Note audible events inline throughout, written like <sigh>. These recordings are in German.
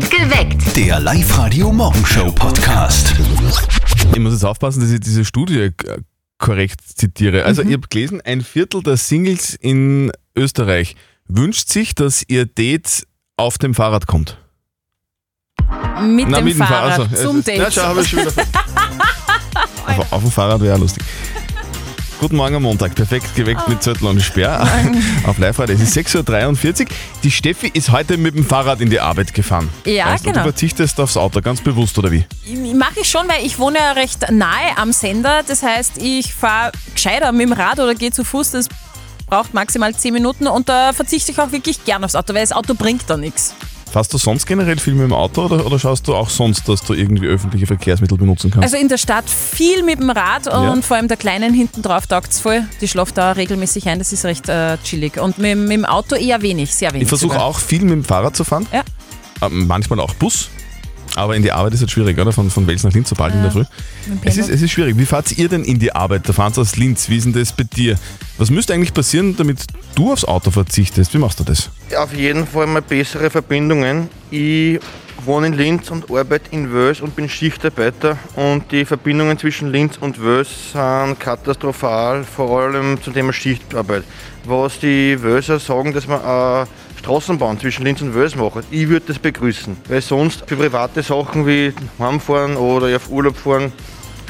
Geweckt. Der Live-Radio-Morgenshow-Podcast. Ich muss jetzt aufpassen, dass ich diese Studie korrekt zitiere. Also, ich habe gelesen, ein Viertel der Singles in Österreich wünscht sich, dass ihr Date auf dem Fahrrad kommt. Mit Na, dem mit Fahrrad Fahrrad. Also, zum Date. Na, schau, ich schon wieder <laughs> auf, auf dem Fahrrad wäre ja lustig. Guten Morgen am Montag, perfekt geweckt mit Zettel und Sperr <laughs> auf live. Es ist 6.43 Uhr. Die Steffi ist heute mit dem Fahrrad in die Arbeit gefahren. Ja, Weißt du, genau. Du verzichtest aufs Auto, ganz bewusst, oder wie? Mache ich schon, weil ich wohne ja recht nahe am Sender. Das heißt, ich fahre gescheiter mit dem Rad oder gehe zu Fuß. Das braucht maximal 10 Minuten und da verzichte ich auch wirklich gern aufs Auto, weil das Auto bringt da nichts. Fährst du sonst generell viel mit dem Auto oder, oder schaust du auch sonst, dass du irgendwie öffentliche Verkehrsmittel benutzen kannst? Also in der Stadt viel mit dem Rad und Ja. vor allem der Kleinen hinten drauf taugt voll. Die schläft da regelmäßig ein, das ist recht äh, chillig. Und mit, mit dem Auto eher wenig, sehr wenig. ich versuche auch viel mit dem Fahrrad zu fahren. Ja. Ähm, manchmal auch Bus. Aber in die Arbeit ist es schwierig, oder? Von, von Wels nach Linz, sobald in der Früh. Es ist, es ist schwierig. Wie fahrt ihr denn in die Arbeit? Da fahren Sie aus Linz. Wie ist denn das bei dir? Was müsste eigentlich passieren, damit du aufs Auto verzichtest? Wie machst du das? Auf jeden Fall mal bessere Verbindungen. Ich wohne in Linz und arbeite in Wels und bin Schichtarbeiter. Und die Verbindungen zwischen Linz und Wels sind katastrophal, vor allem zum Thema Schichtarbeit. Was die Wölser sagen, dass man eine Straßenbahn zwischen Linz und Wels macht, ich würde das begrüßen. Weil sonst für private Sachen wie heimfahren oder auf Urlaub fahren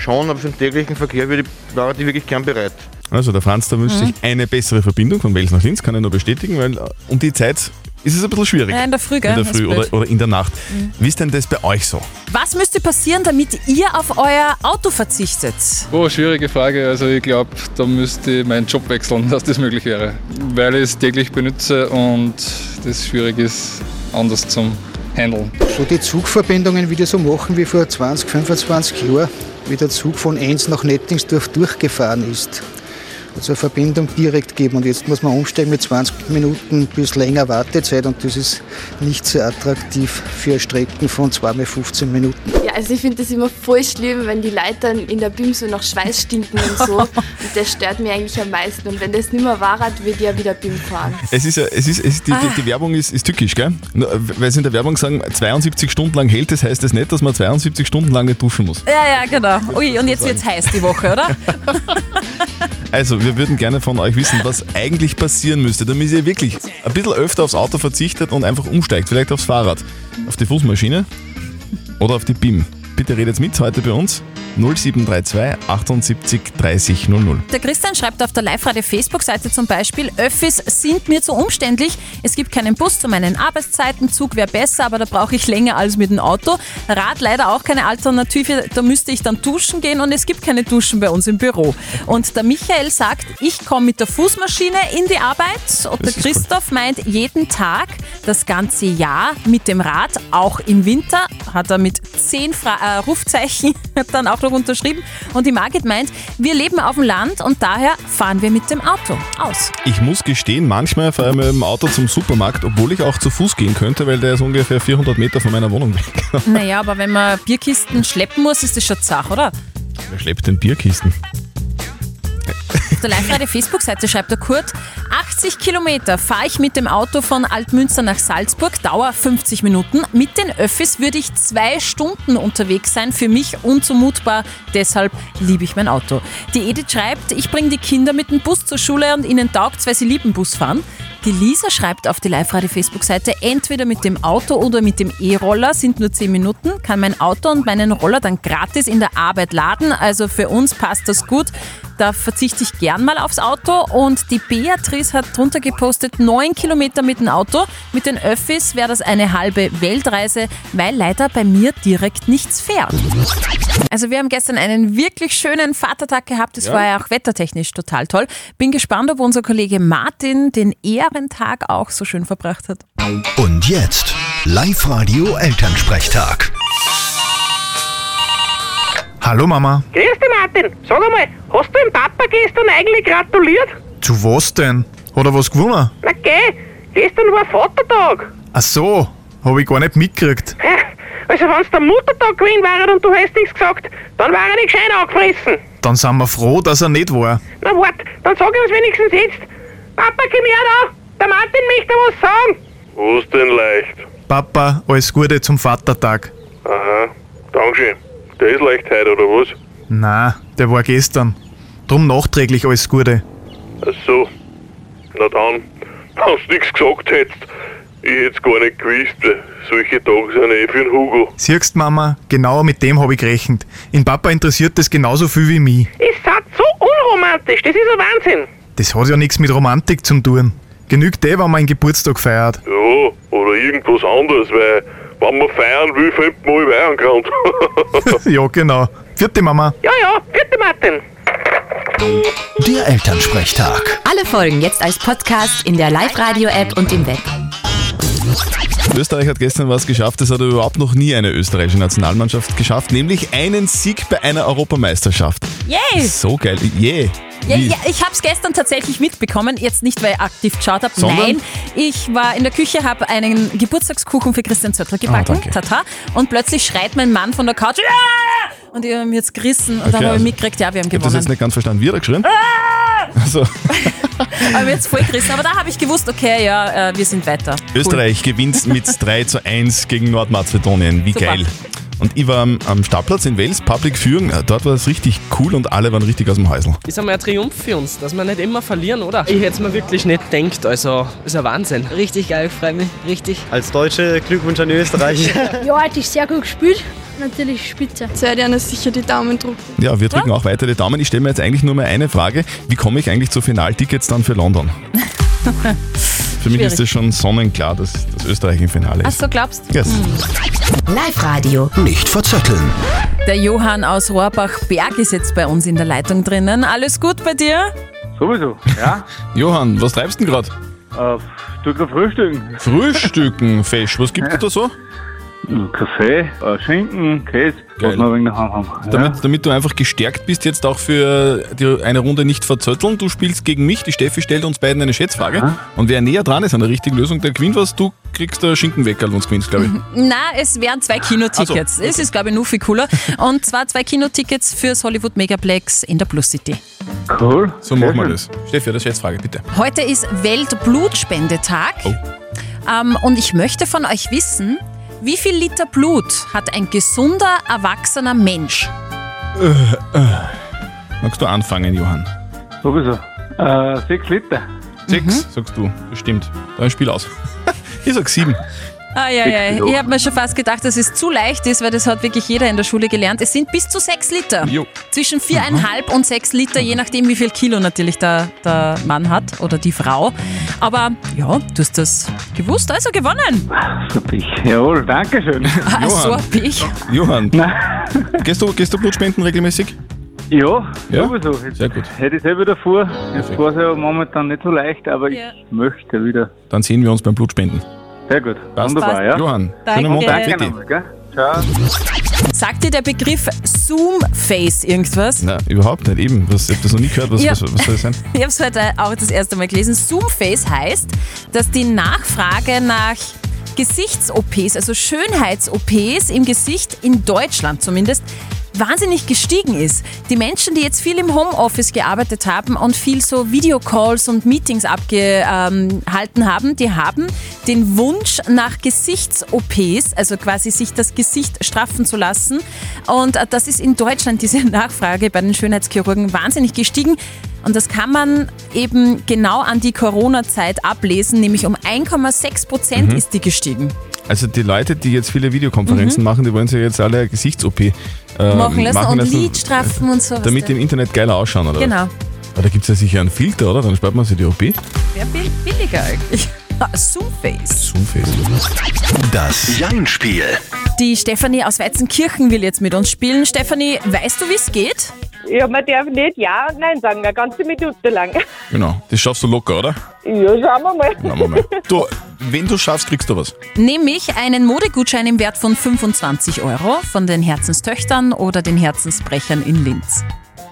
schon, aber für den täglichen Verkehr würde ich, wäre ich wirklich gern bereit. Also der Franz, da wünscht Mhm. sich eine bessere Verbindung von Wels nach Linz, kann ich nur bestätigen, weil äh, um die Zeit ist es ein bisschen schwierig. Ja, in der Früh, gell? In der Früh oder. Mhm. oder in der Nacht. Wie ist denn das bei euch so? Was müsste passieren, damit ihr auf euer Auto verzichtet? Oh, schwierige Frage. Also ich glaube, da müsste ich meinen Job wechseln, <laughs> dass das möglich wäre. Weil ich es täglich benutze und das schwierig ist, anders zum Handeln. So die Zugverbindungen wieder so machen wie vor 20, 25 Jahren, wie der Zug von Enns nach Nettingsdorf durchgefahren ist. Also eine Verbindung direkt geben und jetzt muss man umsteigen mit 20 Minuten bis länger Wartezeit und das ist nicht sehr attraktiv für Strecken von 2 mal 15 Minuten. Ja, also ich finde das immer voll schlimm, wenn die Leute dann in der BIM so nach Schweiß stinken und so. <laughs> und das stört mich eigentlich am meisten. Und wenn das nicht mehr war, würde ich ja wieder BIM fahren. Es ist, ja- es ist, es ist die, die, die Werbung ist, ist tückisch, gell? Weil sie in der Werbung sagen, 72 Stunden lang hält, das heißt das nicht, dass man 72 Stunden lang duschen muss. Ja, ja, genau. Ui, und jetzt wird's heiß die Woche, oder? <laughs> <laughs> Also, wir würden gerne von euch wissen, was eigentlich passieren müsste, damit ihr wirklich ein bisschen öfter aufs Auto verzichtet und einfach umsteigt. Vielleicht aufs Fahrrad, auf die Fußmaschine oder auf die BIM. Bitte redet mit heute bei uns 0732 78 30 00. Der Christian schreibt auf der Live-Radio-Facebook-Seite zum Beispiel, Öffis sind mir zu umständlich. Es gibt keinen Bus zu meinen Arbeitszeiten, Zug wäre besser, aber da brauche ich länger als mit dem Auto. Rad leider auch keine Alternative, da müsste ich dann duschen gehen und es gibt keine Duschen bei uns im Büro. Und der Michael sagt, ich komme mit der Fußmaschine in die Arbeit und der ist cool. Christoph meint, jeden Tag, das ganze Jahr mit dem Rad, auch im Winter, hat er mit zehn Fra äh, Rufzeichen <laughs> dann auch noch unterschrieben. Und die Margit meint, wir leben auf dem Land und daher fahren wir mit dem Auto aus. Ich muss gestehen, manchmal fahre ich mit dem Auto zum Supermarkt, obwohl ich auch zu Fuß gehen könnte, weil der ist ungefähr 400 Meter von meiner Wohnung weg. Naja, aber wenn man Bierkisten schleppen muss, ist das schon Zach, oder? Wer schleppt denn Bierkisten? Auf der Live-Radio-Facebook-Seite schreibt der Kurt, 80 Kilometer fahre ich mit dem Auto von Altmünster nach Salzburg, Dauer 50 Minuten. Mit den Öffis würde ich zwei Stunden unterwegs sein, für mich unzumutbar, deshalb liebe ich mein Auto. Die Edith schreibt, ich bringe die Kinder mit dem Bus zur Schule und ihnen taugt's, weil sie lieben Busfahren. Die Lisa schreibt auf die Live-Radio-Facebook-Seite, entweder mit dem Auto oder mit dem E-Roller, sind nur 10 Minuten, kann mein Auto und meinen Roller dann gratis in der Arbeit laden. Also für uns passt das gut. Da verzichte ich gern mal aufs Auto. Und die Beatrice hat drunter gepostet, 9 Kilometer mit dem Auto. Mit den Öffis wäre das eine halbe Weltreise, weil leider bei mir direkt nichts fährt. Also wir haben gestern einen wirklich schönen Vatertag gehabt. Das war ja auch wettertechnisch total toll. Bin gespannt, ob unser Kollege Martin den Ehrentag auch so schön verbracht hat. Und jetzt Live-Radio Elternsprechtag. Hallo Mama. Grüß dich, Martin. Sag einmal, hast du dem Papa gestern eigentlich gratuliert? Zu was denn? Hat er was gewonnen? Na geh, gestern war Vatertag. Ach so, hab ich gar nicht mitgekriegt. Hä? <laughs> Also wenn's der Muttertag gewesen wäre und du hast nichts gesagt, dann wäre er nicht gescheit angefressen. Dann sind wir froh, dass er nicht war. Na wart, dann sag ich uns wenigstens jetzt. Papa, komm her da. Der Martin möchte was sagen. Was denn leicht? Papa, alles Gute zum Vatertag. Aha, Dankeschön. Der ist leicht heute, oder was? Na, der war gestern. Drum nachträglich alles Gute. Ach so. Na dann, <laughs> wenn du nichts gesagt hättest, ich hätte es gar nicht gewusst. weil Solche Tage sind eh für den Hugo. Siehst Mama, genau mit dem habe ich gerechnet. In Papa interessiert das genauso viel wie mich. Ihr seid so unromantisch, das ist ein Wahnsinn. Das hat ja nichts mit Romantik zu tun. Genügt eh, wenn man einen Geburtstag feiert. Ja, oder irgendwas anderes, weil wenn man feiern will, findet man alle Weihernkant. <laughs> ja, genau. Vierte Mama. Ja, ja, bitte Martin. Der Elternsprechtag. Alle Folgen jetzt als Podcast in der Live-Radio-App und im Web. Österreich hat gestern was geschafft, das hat überhaupt noch nie eine österreichische Nationalmannschaft geschafft, nämlich einen Sieg bei einer Europameisterschaft. Yay! So geil. Yeah. Ja, ja, ich habe es gestern tatsächlich mitbekommen. Jetzt nicht, weil ich aktiv geschaut habe. Sondern? Nein, ich war in der Küche, habe einen Geburtstagskuchen für Christian Zöttler gebacken. Ah. Tata. Und plötzlich schreit mein Mann von der Couch. "Ja!" Und ich habe mich jetzt gerissen und Okay, dann habe ich also- mitgekriegt, ja, wir haben Ich habe das jetzt gewonnen. nicht ganz verstanden. Wie hat er geschrien? Also, <laughs> Aber jetzt voll gerissen. Aber da habe ich gewusst, okay, ja, äh, wir sind weiter. Österreich gewinnt mit 3 zu 1 gegen Nordmazedonien. Wie Super. geil. Und ich war am, am Startplatz in Wales, Public Führung. Äh, Dort war es richtig cool und alle waren richtig aus dem Häusl. Ist einmal ein Triumph für uns, dass wir nicht immer verlieren, oder? Ich hätte es mir wirklich nicht gedacht, also ist ein Wahnsinn. Richtig geil, freue mich. Richtig. Als Deutsche Glückwunsch an Österreich. <laughs> Ja, hat ich sehr gut gespielt. Natürlich spitze. Sehr gerne sicher die Daumen drücken. Ja, wir drücken auch weiter die Daumen. Ich stelle mir jetzt eigentlich nur mal eine Frage. Wie komme ich eigentlich zu Finaltickets dann für London? <laughs> Für mich Schwierig. ist es schon sonnenklar, dass, dass Österreich im Finale Ach ist. so, glaubst du? Yes. Live-Radio. Nicht verzetteln. Der Johann aus Rohrbach-Berg ist jetzt bei uns in der Leitung drinnen. Alles gut bei dir? Sowieso, ja. <laughs> Johann, was treibst du denn gerade? Äh, Stück Frühstücken. Frühstücken, Fesch. Was gibt es <laughs> da so? Kaffee, äh, Schinken, Käse, was wir wegen daheim haben. Ja. Damit, damit du einfach gestärkt bist, jetzt auch für die, eine Runde nicht verzötteln. Du spielst gegen mich, die Steffi stellt uns beiden eine Schätzfrage. Und wer näher dran ist an der richtigen Lösung, der gewinnt was. Du kriegst der Schinkenweckerl und gewinnst, glaube ich. <laughs> Na, es wären zwei Kinotickets. Es ist, glaube ich, nur viel cooler. Und zwar zwei Kinotickets fürs Hollywood Megaplex in der Plus City. Cool. So machen wir das. Steffi, das Schätzfrage, bitte. Heute ist Weltblutspendetag. Oh. Ähm, und ich möchte von euch wissen, wie viel Liter Blut hat ein gesunder, erwachsener Mensch? Äh, äh. Magst du anfangen, Johann? Sowieso. Äh, sechs Liter. Sechs, sagst du. Bestimmt. Dann Spiel aus. <laughs> ich sag sieben. Ah, ja, ja. Ich habe mir schon fast gedacht, dass es zu leicht ist, weil das hat wirklich jeder in der Schule gelernt. Es sind bis zu sechs Liter. Jo. Zwischen viereinhalb und sechs Liter, je nachdem, wie viel Kilo natürlich der, der Mann hat oder die Frau. Aber ja, du hast das gewusst, also gewonnen. So Pich. Jawohl, danke schön. <laughs> Ah, so ein Pech. Johann, gehst du, gehst du Blutspenden regelmäßig? Ja, Ja? sowieso. Jetzt Sehr gut. Hätte ich selber davor. Jetzt war es ja momentan nicht so leicht, aber ich möchte wieder. Dann sehen wir uns beim Blutspenden. Sehr gut. Passt. Wunderbar, ja. Johann, Danke. schönen Montag. Danke nochmal, gell? Ciao. Sagt dir der Begriff Zoom-Face irgendwas? Na, überhaupt nicht. Eben. Was, ich hab das noch nie gehört. Was, Ja. was, was soll das sein? <laughs> Ich habe es heute auch das erste Mal gelesen. Zoom-Face heißt, dass die Nachfrage nach Gesichts-OPs, also Schönheits-OPs im Gesicht in Deutschland zumindest, wahnsinnig gestiegen ist. Die Menschen, die jetzt viel im Homeoffice gearbeitet haben und viel so Videocalls und Meetings abgehalten haben, die haben den Wunsch nach Gesichts-OPs, also quasi sich das Gesicht straffen zu lassen. Und äh, das ist in Deutschland diese <laughs> Nachfrage bei den Schönheitschirurgen wahnsinnig gestiegen. Und das kann man eben genau an die Corona-Zeit ablesen, nämlich um 1,6 Prozent Mhm. ist die gestiegen. Also die Leute, die jetzt viele Videokonferenzen machen, die wollen sich jetzt alle eine Gesichts-OP äh, Mhm. machen lassen und lassen, Lidstrafen und so. damit die im Internet geiler ausschauen, oder? Genau. Aber da gibt es ja sicher einen Filter, oder? Dann spart man sich die OP. Wäre bill- billiger eigentlich. <laughs> Zoomface. Zoomface. Das Jein-Spiel. Die Stefanie aus Weizenkirchen will jetzt mit uns spielen. Stefanie, weißt du, wie es geht? Ja, man darf nicht Ja und Nein sagen, eine ganze Minute lang. Genau. Das schaffst du locker, oder? Ja, schauen wir mal. Schauen wir mal. Du, wenn du schaffst, kriegst du was. Nämlich einen Modegutschein im Wert von 25 Euro von den Herzenstöchtern oder den Herzensbrechern in Linz.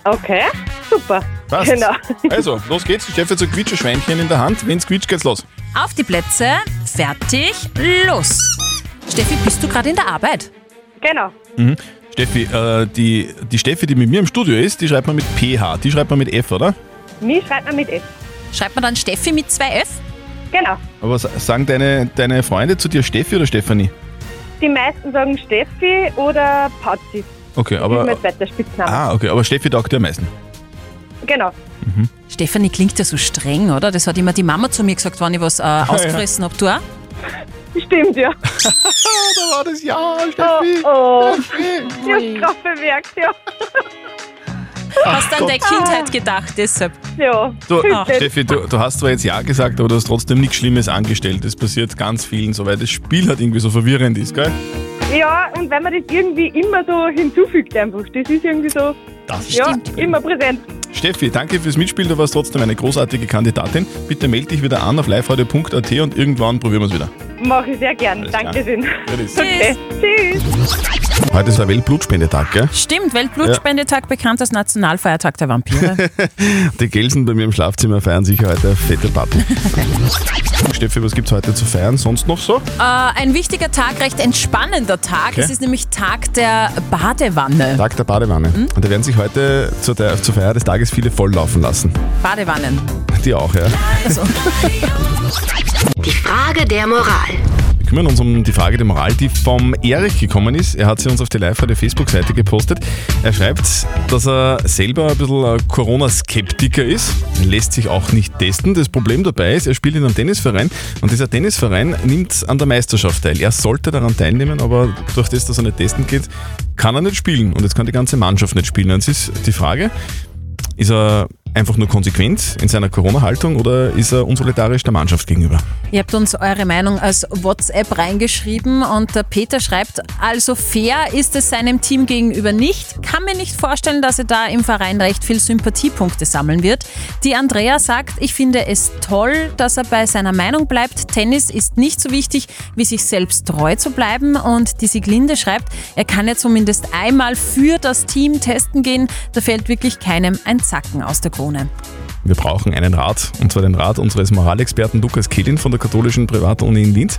Okay, super. Passt. Genau. <laughs> Also, los geht's. Steffi hat so ein Quietscheschweinchen in der Hand. Wenn's quietscht, geht's los. Auf die Plätze, fertig, los. Steffi, bist du gerade in der Arbeit? Genau. Mhm. Steffi, äh, die, die Steffi, die mit mir im Studio ist, die schreibt man mit PH. Die schreibt man mit F, oder? Mich schreibt man mit F. Schreibt man dann Steffi mit zwei F? Genau. Aber was sagen deine, deine Freunde zu dir Steffi oder Stefanie? Die meisten sagen Steffi oder Patzi. Okay, Das ist aber. mein zweiter Spitzname. Ah, okay, aber Steffi taugt dir am meisten. Genau. Stefanie klingt ja so streng, oder? Das hat immer die Mama zu mir gesagt, wenn ich was äh, <laughs> ausgefressen hab. Du auch? Stimmt, ja. <laughs> da war das Ja, Steffi. Oh, oh. Ich hab's gerade bemerkt, ja. Hast an deine Kindheit gedacht, deshalb. Ja. Du. Steffi, du, du hast zwar jetzt Ja gesagt, aber du hast trotzdem nichts Schlimmes angestellt. Das passiert ganz vielen so, weil das Spiel halt irgendwie so verwirrend ist, gell? Ja, und wenn man das irgendwie immer so hinzufügt einfach, das ist irgendwie so, Das ja, stimmt. immer präsent. Steffi, danke fürs Mitspielen, du warst trotzdem eine großartige Kandidatin. Bitte melde dich wieder an auf liveradio.at und irgendwann probieren wir es wieder. Mache ich sehr gern. Alles klar. Dankeschön. Tschüss. Okay. Tschüss. Heute ist der Weltblutspendetag, gell? Stimmt, Weltblutspendetag, bekannt als Nationalfeiertag der Vampire. <laughs> Die Gelsen bei mir im Schlafzimmer feiern sicher heute eine fette Party. <laughs> Steffi, was gibt's heute zu feiern? Sonst noch so? äh, ein wichtiger Tag, recht entspannender Tag. Okay. Es ist nämlich Tag der Badewanne. Tag der Badewanne. Und da werden sich heute zur, der, zur Feier des Tages viele volllaufen lassen. Badewannen. Die auch, ja. Also. Die Frage der Moral. Kümmern uns um die Frage der Moral, die vom Erich gekommen ist. Er hat sie uns auf die live der Facebook-Seite gepostet. Er schreibt, dass er selber ein bisschen Corona-Skeptiker ist. Lässt sich auch nicht testen. Das Problem dabei ist, er spielt in einem Tennisverein und dieser Tennisverein nimmt an der Meisterschaft teil. Er sollte daran teilnehmen, aber durch das, dass er nicht testen geht, kann er nicht spielen. Und jetzt kann die ganze Mannschaft nicht spielen. Und es ist die Frage, ist er einfach nur konsequent in seiner Corona-Haltung oder ist er unsolidarisch der Mannschaft gegenüber? Ihr habt uns eure Meinung als WhatsApp reingeschrieben und der Peter schreibt, also fair ist es seinem Team gegenüber nicht. Kann mir nicht vorstellen, dass er da im Verein recht viel Sympathiepunkte sammeln wird. Die Andrea sagt, ich finde es toll, dass er bei seiner Meinung bleibt. Tennis ist nicht so wichtig, wie sich selbst treu zu bleiben. Und die Siglinde schreibt, er kann ja zumindest einmal für das Team testen gehen. Da fällt wirklich keinem ein Zacken aus der Krone. Wir brauchen einen Rat, und zwar den Rat unseres Moralexperten Lukas Kehlin von der katholischen Privatuni in Linz.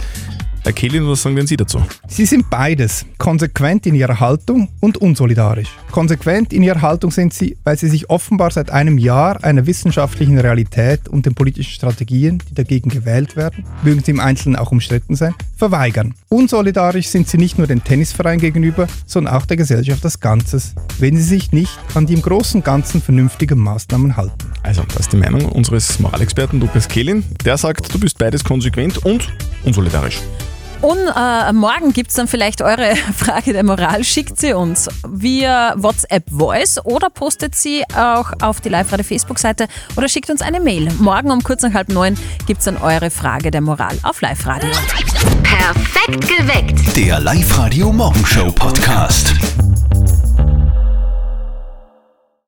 Herr Kehlin, was sagen denn Sie dazu? Sie sind beides, konsequent in ihrer Haltung und unsolidarisch. Konsequent in ihrer Haltung sind sie, weil sie sich offenbar seit einem Jahr einer wissenschaftlichen Realität und den politischen Strategien, die dagegen gewählt werden, mögen sie im Einzelnen auch umstritten sein, verweigern. Unsolidarisch sind sie nicht nur dem Tennisverein gegenüber, sondern auch der Gesellschaft als Ganzes, wenn sie sich nicht an die im Großen und Ganzen vernünftigen Maßnahmen halten. Also, das ist die Meinung unseres Moralexperten Lukas Kehlin. Der sagt, du bist beides konsequent und unsolidarisch. Und äh, morgen gibt es dann vielleicht eure <laughs> Frage der Moral. Schickt sie uns via WhatsApp Voice oder postet sie auch auf die Live-Radio-Facebook-Seite oder schickt uns eine Mail. Morgen um kurz nach halb neun gibt es dann eure Frage der Moral auf Live-Radio. Perfekt geweckt. Der Live-Radio Morgenshow Podcast.